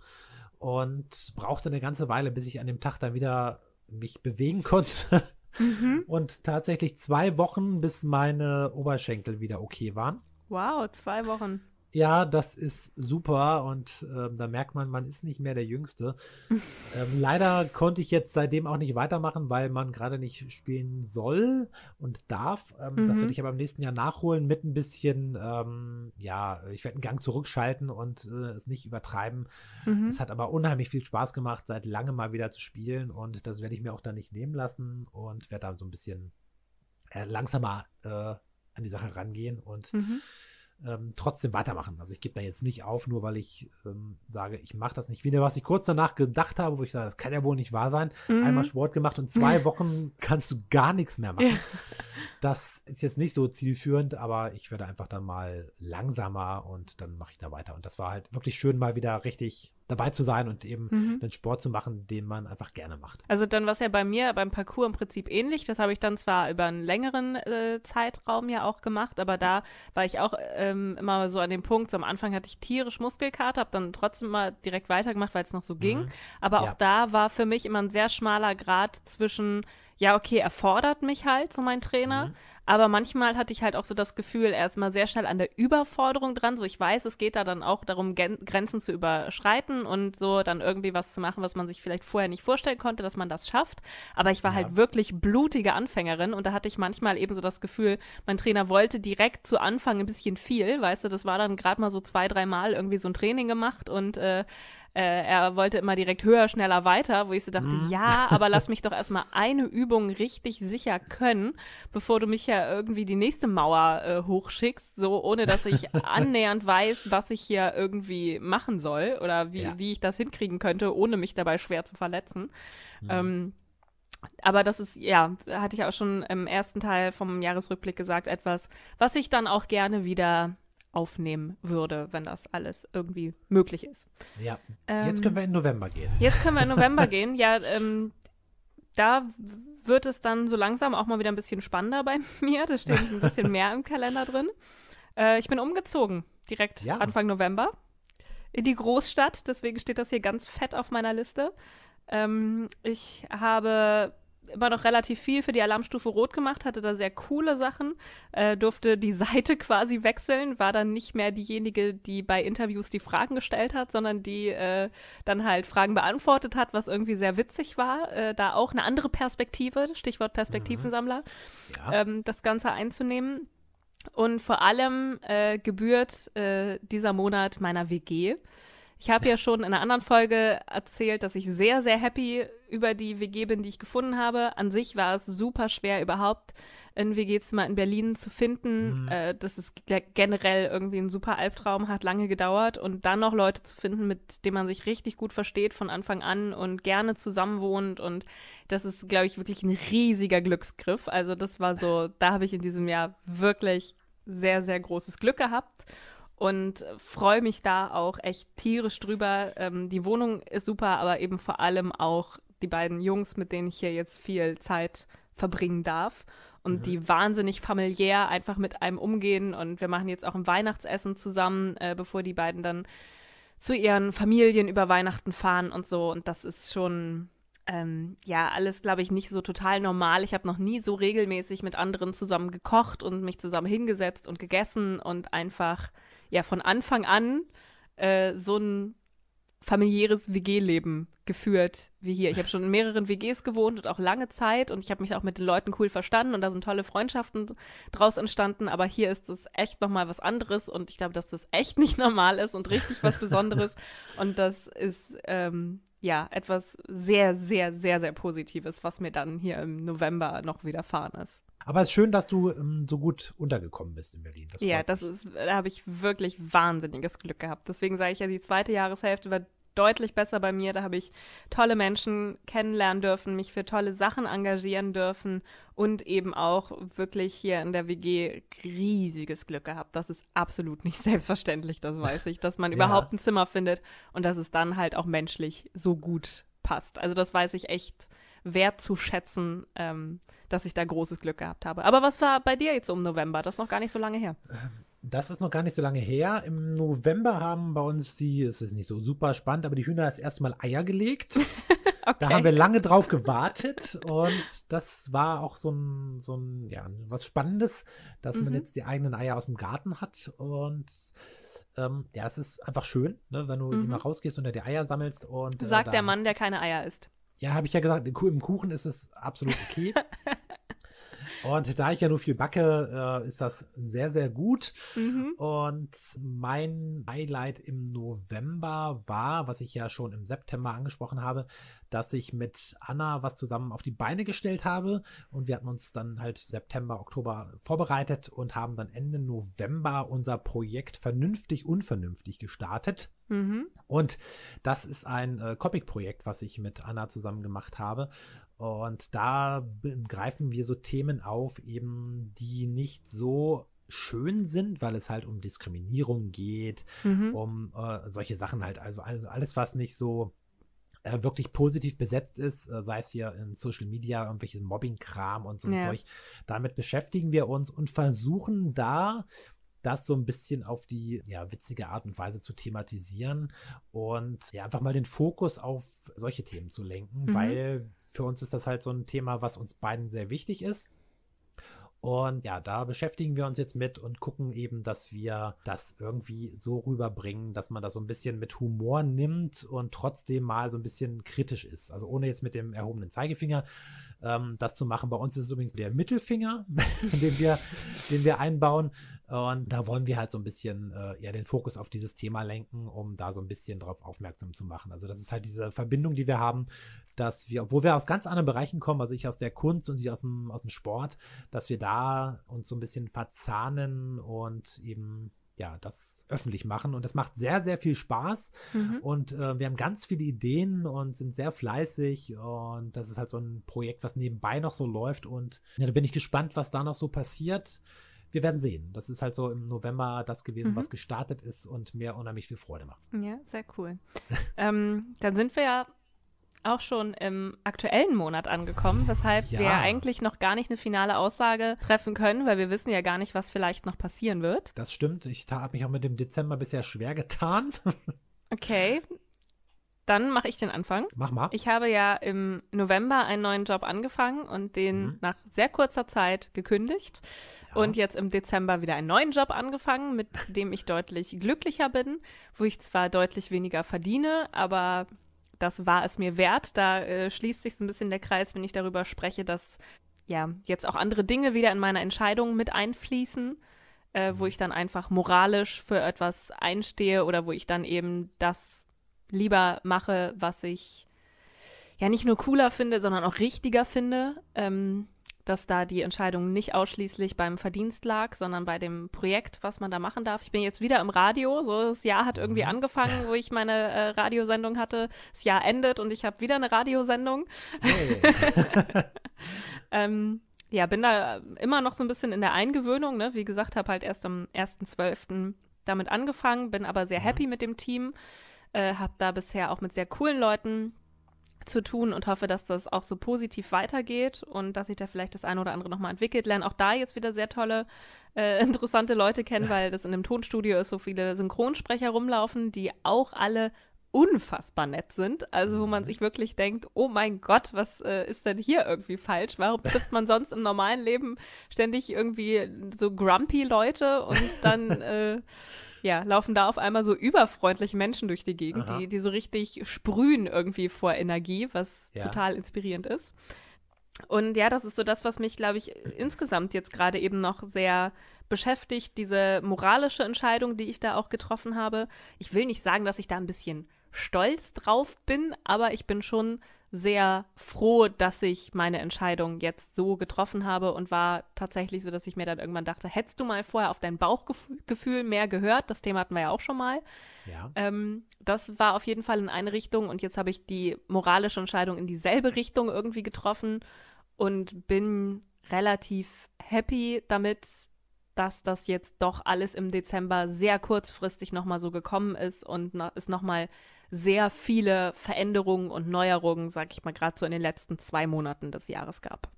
und brauchte eine ganze Weile, bis ich an dem Tag dann wieder mich bewegen konnte. Mhm. [LAUGHS] Und tatsächlich zwei Wochen, bis meine Oberschenkel wieder okay waren. Wow, zwei Wochen. Ja, das ist super und ähm, da merkt man, man ist nicht mehr der Jüngste. [LAUGHS] ähm, leider konnte ich jetzt seitdem auch nicht weitermachen, weil man gerade nicht spielen soll und darf. Ähm, mhm. Das werde ich aber im nächsten Jahr nachholen mit ein bisschen, ähm, ja, ich werde einen Gang zurückschalten und äh, es nicht übertreiben. Mhm. Es hat aber unheimlich viel Spaß gemacht, seit langem mal wieder zu spielen und das werde ich mir auch dann nicht nehmen lassen und werde dann so ein bisschen äh, langsamer äh, an die Sache rangehen und mhm ähm, trotzdem weitermachen. Also ich gebe da jetzt nicht auf, nur weil ich ähm, sage, ich mache das nicht wieder. Was ich kurz danach gedacht habe, wo ich sage, das kann ja wohl nicht wahr sein. Mhm. Einmal Sport gemacht und zwei [LAUGHS] Wochen kannst du gar nichts mehr machen. Das ist jetzt nicht so zielführend, aber ich werde einfach dann mal langsamer und dann mache ich da weiter. Und das war halt wirklich schön, mal wieder richtig dabei zu sein und eben mhm. einen Sport zu machen, den man einfach gerne macht. Also dann war es ja bei mir beim Parcours im Prinzip ähnlich. Das habe ich dann zwar über einen längeren äh, Zeitraum ja auch gemacht, aber da war ich auch ähm, immer so an dem Punkt, so am Anfang hatte ich tierisch Muskelkater, habe dann trotzdem mal direkt weitergemacht, weil es noch so ging. Mhm. Aber auch ja. da war für mich immer ein sehr schmaler Grad zwischen ja, okay, er fordert mich halt, so mein Trainer. Mhm. Aber manchmal hatte ich halt auch so das Gefühl, er ist mal sehr schnell an der Überforderung dran. So, ich weiß, es geht da dann auch darum, Grenzen zu überschreiten und so dann irgendwie was zu machen, was man sich vielleicht vorher nicht vorstellen konnte, dass man das schafft. Aber ich war halt ja. halt wirklich blutige Anfängerin und da hatte ich manchmal eben so das Gefühl, mein Trainer wollte direkt zu Anfang ein bisschen viel, weißt du, das war dann gerade mal so zwei, drei Mal irgendwie so ein Training gemacht und äh, äh, er wollte immer direkt höher, schneller, weiter, wo ich so dachte, mhm. ja, aber lass mich doch erstmal eine Übung richtig sicher können, bevor du mich ja irgendwie die nächste Mauer äh, hochschickst, so ohne dass ich [LAUGHS] annähernd weiß, was ich hier irgendwie machen soll oder wie, ja. wie ich das hinkriegen könnte, ohne mich dabei schwer zu verletzen. Mhm. Ähm, aber das ist, ja, hatte ich auch schon im ersten Teil vom Jahresrückblick gesagt, etwas, was ich dann auch gerne wieder aufnehmen würde, wenn das alles irgendwie möglich ist. Ja, ähm, jetzt können wir in November gehen. Jetzt können wir in November [LAUGHS] gehen. Ja, ähm, da wird es dann so langsam auch mal wieder ein bisschen spannender bei [LAUGHS] mir. Da steht ein bisschen mehr im Kalender drin. Äh, ich bin umgezogen, direkt ja. Anfang November, in die Großstadt. Deswegen steht das hier ganz fett auf meiner Liste. Ähm, ich habe immer noch relativ viel für die Alarmstufe Rot gemacht, hatte da sehr coole Sachen, äh, durfte die [LAUGHS] Seite quasi wechseln, war dann nicht mehr diejenige, die bei Interviews die Fragen gestellt hat, sondern die äh, dann halt Fragen beantwortet hat, was irgendwie sehr witzig war, äh, da auch eine andere Perspektive, Stichwort Perspektivensammler, mhm. ja. ähm, das Ganze einzunehmen. Und vor allem äh, gebührt äh, dieser Monat meiner WG. Ich habe ja schon in einer anderen Folge erzählt, dass ich sehr, sehr happy über die WG bin, die ich gefunden habe. An sich war es super schwer, überhaupt ein WG-Zimmer in Berlin zu finden. Mhm. Äh, das ist generell irgendwie ein super Albtraum, hat lange gedauert. Und dann noch Leute zu finden, mit denen man sich richtig gut versteht von Anfang an und gerne zusammenwohnt. Und das ist, glaube ich, wirklich ein riesiger Glücksgriff. Also das war so, da habe ich in diesem Jahr wirklich sehr, sehr großes Glück gehabt und freue mich da auch echt tierisch drüber. Ähm, die Wohnung ist super, aber eben vor allem auch die beiden Jungs, mit denen ich hier jetzt viel Zeit verbringen darf und mhm. die wahnsinnig familiär einfach mit einem umgehen. Und wir machen jetzt auch ein Weihnachtsessen zusammen, äh, bevor die beiden dann zu ihren Familien über Weihnachten fahren und so. Und das ist schon, ähm, ja, alles, glaube ich, nicht so total normal. Ich habe noch nie so regelmäßig mit anderen zusammen gekocht und mich zusammen hingesetzt und gegessen und einfach ja von Anfang an äh, so ein familiäres WG-Leben geführt wie hier. Ich habe schon in mehreren WGs gewohnt und auch lange Zeit und ich habe mich auch mit den Leuten cool verstanden und da sind tolle Freundschaften draus entstanden, aber hier ist es echt nochmal was anderes und ich glaube, dass das echt nicht normal ist und richtig was Besonderes [LAUGHS] und das ist ähm, ja etwas sehr, sehr, sehr, sehr Positives, was mir dann hier im November noch widerfahren ist. Aber es ist schön, dass du ähm, so gut untergekommen bist in Berlin. Das ja, das ist, da habe ich wirklich wahnsinniges Glück gehabt. Deswegen sage ich ja, die zweite Jahreshälfte war deutlich besser bei mir. Da habe ich tolle Menschen kennenlernen dürfen, mich für tolle Sachen engagieren dürfen und eben auch wirklich hier in der WG riesiges Glück gehabt. Das ist absolut nicht [LAUGHS] selbstverständlich, das weiß ich, dass man ja. überhaupt ein Zimmer findet und dass es dann halt auch menschlich so gut passt. Also das weiß ich echt wertzuschätzen, ähm, dass ich da großes Glück gehabt habe. Aber was war bei dir jetzt um November? Das ist noch gar nicht so lange her. Das ist noch gar nicht so lange her. Im November haben bei uns die, es ist nicht so super spannend, aber die Hühner das erste Mal Eier gelegt. [LAUGHS] okay. Da haben wir lange drauf gewartet und das war auch so ein, so ein ja, was Spannendes, dass mhm. man jetzt die eigenen Eier aus dem Garten hat und ähm, ja, es ist einfach schön, ne, wenn du mhm. immer rausgehst und die Eier sammelst und. Äh, Sagt der Mann, der keine Eier isst. Ja, habe ich ja gesagt, im Kuchen ist es absolut okay. [LAUGHS] Und da ich ja nur viel backe, äh, ist das sehr, sehr gut. Mhm. Und mein Highlight im November war, was ich ja schon im September angesprochen habe, dass ich mit Anna was zusammen auf die Beine gestellt habe. Und wir hatten uns dann halt September, Oktober vorbereitet und haben dann Ende November unser Projekt Vernünftig Unvernünftig gestartet. Mhm. Und das ist ein äh, Comic-Projekt, was ich mit Anna zusammen gemacht habe. Und da greifen wir so Themen auf, eben die nicht so schön sind, weil es halt um Diskriminierung geht, mhm. um äh, solche Sachen halt. Also, also alles, was nicht so äh, wirklich positiv besetzt ist, äh, sei es hier in Social Media, irgendwelches Mobbing-Kram und so ja. Zeug. Damit beschäftigen wir uns und versuchen da das so ein bisschen auf die ja, witzige Art und Weise zu thematisieren und ja, einfach mal den Fokus auf solche Themen zu lenken, mhm. weil für uns ist das halt so ein Thema, was uns beiden sehr wichtig ist. Und ja, da beschäftigen wir uns jetzt mit und gucken eben, dass wir das irgendwie so rüberbringen, dass man das so ein bisschen mit Humor nimmt und trotzdem mal so ein bisschen kritisch ist. Also ohne jetzt mit dem erhobenen Zeigefinger ähm, das zu machen. Bei uns ist es übrigens der Mittelfinger, [LAUGHS] den, wir, den wir einbauen. Und da wollen wir halt so ein bisschen äh, ja, den Fokus auf dieses Thema lenken, um da so ein bisschen drauf aufmerksam zu machen. Also das ist halt diese Verbindung, die wir haben, dass wir, obwohl wir aus ganz anderen Bereichen kommen, also ich aus der Kunst und ich aus dem, aus dem Sport, dass wir da uns so ein bisschen verzahnen und eben ja, das öffentlich machen. Und das macht sehr, sehr viel Spaß. Mhm. Und äh, wir haben ganz viele Ideen und sind sehr fleißig. Und das ist halt so ein Projekt, was nebenbei noch so läuft. Und ja, da bin ich gespannt, was da noch so passiert. Wir werden sehen. Das ist halt so im November das gewesen, mhm. was gestartet ist und mir unheimlich viel Freude macht. Ja, sehr cool. [LAUGHS] ähm, dann sind wir ja auch schon im aktuellen Monat angekommen, weshalb ja. wir eigentlich noch gar nicht eine finale Aussage treffen können, weil wir wissen ja gar nicht, was vielleicht noch passieren wird. Das stimmt. Ich habe mich auch mit dem Dezember bisher schwer getan. [LAUGHS] okay. Dann mache ich den Anfang. Mach mal. Ich habe ja im November einen neuen Job angefangen und den mhm. nach sehr kurzer Zeit gekündigt. Ja. Und jetzt im Dezember wieder einen neuen Job angefangen, mit dem ich deutlich glücklicher bin, wo ich zwar deutlich weniger verdiene, aber das war es mir wert. Da äh, schließt sich so ein bisschen der Kreis, wenn ich darüber spreche, dass ja jetzt auch andere Dinge wieder in meine Entscheidungen mit einfließen, äh, wo mhm. ich dann einfach moralisch für etwas einstehe oder wo ich dann eben das lieber mache, was ich ja nicht nur cooler finde, sondern auch richtiger finde. Ähm, dass da die Entscheidung nicht ausschließlich beim Verdienst lag, sondern bei dem Projekt, was man da machen darf. Ich bin jetzt wieder im Radio. So, das Jahr hat irgendwie mhm. angefangen, wo ich meine äh, Radiosendung hatte. Das Jahr endet und ich habe wieder eine Radiosendung. Hey. [LAUGHS] ähm, ja, bin da immer noch so ein bisschen in der Eingewöhnung. Ne? Wie gesagt, habe halt erst am 1.12. damit angefangen, bin aber sehr mhm. happy mit dem Team. Äh, habe da bisher auch mit sehr coolen Leuten zu tun und hoffe, dass das auch so positiv weitergeht und dass sich da vielleicht das eine oder andere nochmal entwickelt. Lernen auch da jetzt wieder sehr tolle, äh, [LAUGHS] interessante Leute kennen, weil das in dem Tonstudio ist so viele Synchronsprecher rumlaufen, die auch alle unfassbar nett sind. Also wo man mhm. sich wirklich denkt, oh mein Gott, was äh, ist denn hier irgendwie falsch? Warum trifft man sonst im normalen Leben ständig irgendwie so grumpy Leute und dann [LAUGHS] äh, ja, laufen da auf einmal so überfreundliche Menschen durch die Gegend, die, die so richtig sprühen irgendwie vor Energie, was ja. total inspirierend ist. Und ja, das ist so das, was mich, glaube ich, insgesamt jetzt gerade eben noch sehr beschäftigt, diese moralische Entscheidung, die ich da auch getroffen habe. Ich will nicht sagen, dass ich da ein bisschen stolz drauf bin, aber ich bin schon sehr froh, dass ich meine Entscheidung jetzt so getroffen habe und war tatsächlich so, dass ich mir dann irgendwann dachte, hättest du mal vorher auf dein Bauchgefühl mehr gehört? Das Thema hatten wir ja auch schon mal. Ja. Ähm, das war auf jeden Fall in eine Richtung und jetzt habe ich die moralische Entscheidung in dieselbe Richtung irgendwie getroffen und bin relativ happy damit, dass das jetzt doch alles im Dezember sehr kurzfristig nochmal so gekommen ist und es nochmal sehr viele Veränderungen und Neuerungen, sag ich mal, gerade so in den letzten zwei Monaten des Jahres gab.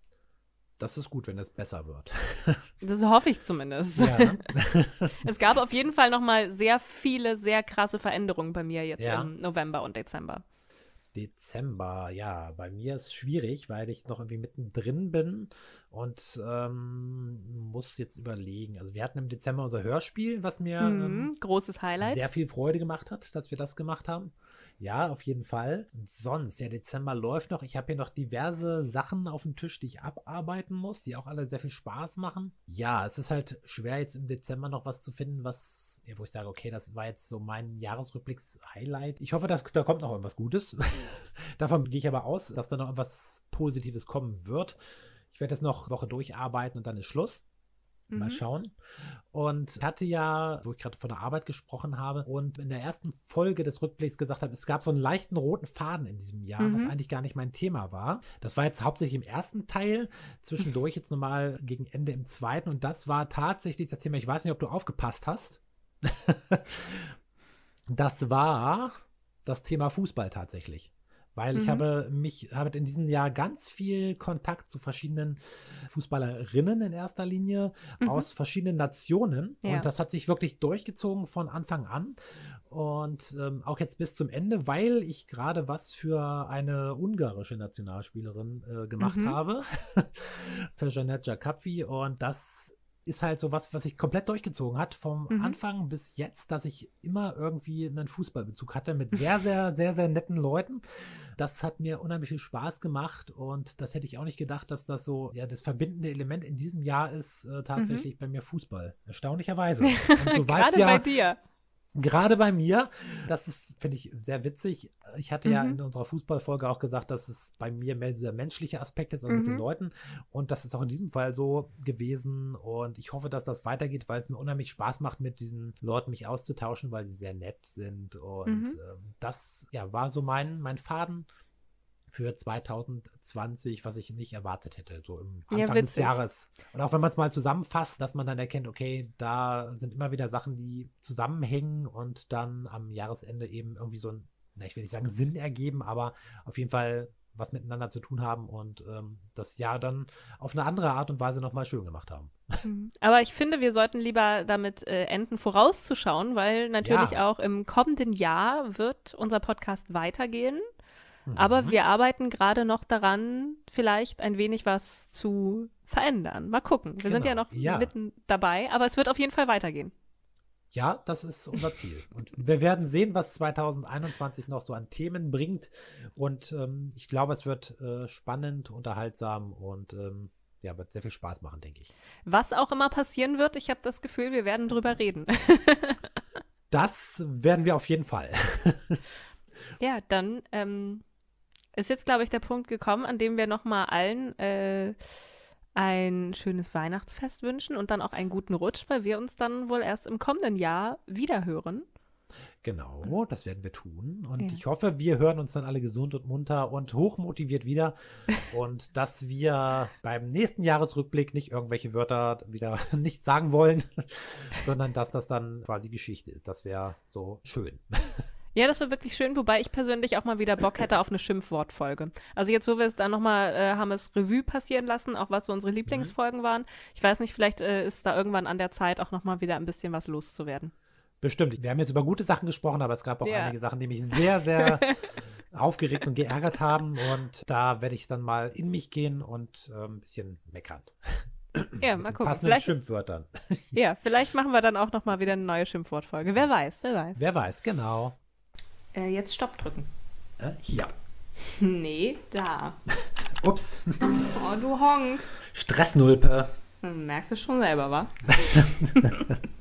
Das ist gut, wenn es besser wird. [LAUGHS] das hoffe ich zumindest. Ja. [LAUGHS] es gab auf jeden Fall nochmal sehr viele, sehr krasse Veränderungen bei mir jetzt ja. im November und Dezember. Dezember, ja, bei mir ist es schwierig, weil ich noch irgendwie mittendrin bin und ähm, muss jetzt überlegen. Also wir hatten im Dezember unser Hörspiel, was mir mhm, ähm, großes Highlight sehr viel Freude gemacht hat, dass wir das gemacht haben. Ja, auf jeden Fall. Und sonst, der Dezember läuft noch. Ich habe hier noch diverse Sachen auf dem Tisch, die ich abarbeiten muss, die auch alle sehr viel Spaß machen. Ja, es ist halt schwer, jetzt im Dezember noch was zu finden, was, wo ich sage, okay, das war jetzt so mein Jahresrückblicks-Highlight. Ich hoffe, dass, da kommt noch irgendwas Gutes. [LAUGHS] Davon gehe ich aber aus, dass da noch etwas Positives kommen wird. Ich werde jetzt noch eine Woche durcharbeiten und dann ist Schluss. Mal mhm. schauen. Und ich hatte ja, wo ich gerade von der Arbeit gesprochen habe und in der ersten Folge des Rückblicks gesagt habe, es gab so einen leichten roten Faden in diesem Jahr, mhm. was eigentlich gar nicht mein Thema war. Das war jetzt hauptsächlich im ersten Teil, zwischendurch jetzt nochmal gegen Ende im zweiten und das war tatsächlich das Thema, ich weiß nicht, ob du aufgepasst hast. [LAUGHS] das war das Thema Fußball tatsächlich weil mhm. ich habe mich, habe in diesem Jahr ganz viel Kontakt zu verschiedenen Fußballerinnen in erster Linie mhm. aus verschiedenen Nationen ja. und das hat sich wirklich durchgezogen von Anfang an und ähm, auch jetzt bis zum Ende, weil ich gerade was für eine ungarische Nationalspielerin äh, gemacht mhm. habe, [LAUGHS] für Janet Jakapvi und das ist halt so was, was sich komplett durchgezogen hat, vom mhm. Anfang bis jetzt, dass ich immer irgendwie einen Fußballbezug hatte mit sehr, sehr, [LAUGHS] sehr, sehr netten Leuten. Das hat mir unheimlich viel Spaß gemacht und das hätte ich auch nicht gedacht, dass das so ja das verbindende Element in diesem Jahr ist äh, tatsächlich mhm. bei mir Fußball. Erstaunlicherweise. [LAUGHS] Und du weißt ja, bei dir. Gerade bei mir, das ist, finde ich, sehr witzig. Ich hatte mhm. ja in unserer Fußballfolge auch gesagt, dass es bei mir mehr so der menschliche Aspekt ist, also mhm. mit den mhm. Leuten. Und das ist auch in diesem Fall so gewesen. Und ich hoffe, dass das weitergeht, weil es mir unheimlich Spaß macht, mit diesen Leuten mich auszutauschen, weil sie sehr nett sind. Und mhm. ähm, das ja, war so mein, mein Faden für 2020, was ich nicht erwartet hätte, so im Anfang ja, des Jahres. Und auch wenn man es mal zusammenfasst, dass man dann erkennt, okay, da sind immer wieder Sachen, die zusammenhängen und dann am Jahresende eben irgendwie so ein, na, ich will nicht sagen Sinn ergeben, aber auf jeden Fall was miteinander zu tun haben und ähm, das Jahr dann auf eine andere Art und Weise nochmal schön gemacht haben. Mhm. Aber ich finde, wir sollten lieber damit äh, enden, vorauszuschauen, weil natürlich ja. auch im kommenden Jahr wird unser Podcast weitergehen. Aber mhm. wir arbeiten gerade noch daran, vielleicht ein wenig was zu verändern. Mal gucken. Wir genau. sind ja genau. noch ja. mitten dabei, aber es wird auf jeden Fall weitergehen. Ja, das ist unser Ziel. Und wir werden sehen, was 2021 noch so an Themen bringt. Und ähm, ich glaube, es wird äh, spannend, unterhaltsam und ähm, ja, wird sehr viel Spaß machen, denke ich. Was auch immer passieren wird, ich habe das Gefühl, wir werden drüber reden. das werden wir auf jeden Fall. [LAUGHS] ja, dann ähm, ist jetzt, glaube ich, der Punkt gekommen, an dem wir nochmal allen äh, ein schönes Weihnachtsfest wünschen und dann auch einen guten Rutsch, weil wir uns dann wohl erst im kommenden Jahr wiederhören. Genau, das werden wir tun. Und ja. ich hoffe, wir hören uns dann alle gesund und munter und hochmotiviert wieder. [LAUGHS] und dass wir beim nächsten Jahresrückblick nicht irgendwelche Wörter wieder [LAUGHS] nicht sagen wollen, [LAUGHS] sondern dass das dann quasi Geschichte ist. Das wäre so schön. Ja, das war wirklich schön, wobei ich persönlich auch mal wieder Bock hätte auf eine Schimpfwortfolge. Also jetzt, wo wir es dann nochmal äh, haben es Revue passieren lassen, auch was so unsere Lieblingsfolgen mhm. waren. Ich weiß nicht, vielleicht äh, ist da irgendwann an der Zeit auch nochmal wieder ein bisschen was loszuwerden. Bestimmt. Wir haben jetzt über gute Sachen gesprochen, aber es gab auch ja. einige Sachen, die mich sehr, sehr [LAUGHS] aufgeregt und geärgert haben. Und da werde ich dann mal in mich gehen und äh, ein bisschen meckern. Ja, mal gucken. Passenden vielleicht, Schimpfwörtern. Ja, vielleicht machen wir dann auch nochmal wieder eine neue Schimpfwortfolge. Wer weiß, wer weiß. Wer weiß, genau. Äh, jetzt Stopp drücken. Äh, hier. [LAUGHS] Nee, da. [LAUGHS] Ups. Oh, du Honk. Stressnulpe. Merkst du schon selber, wa? [LAUGHS]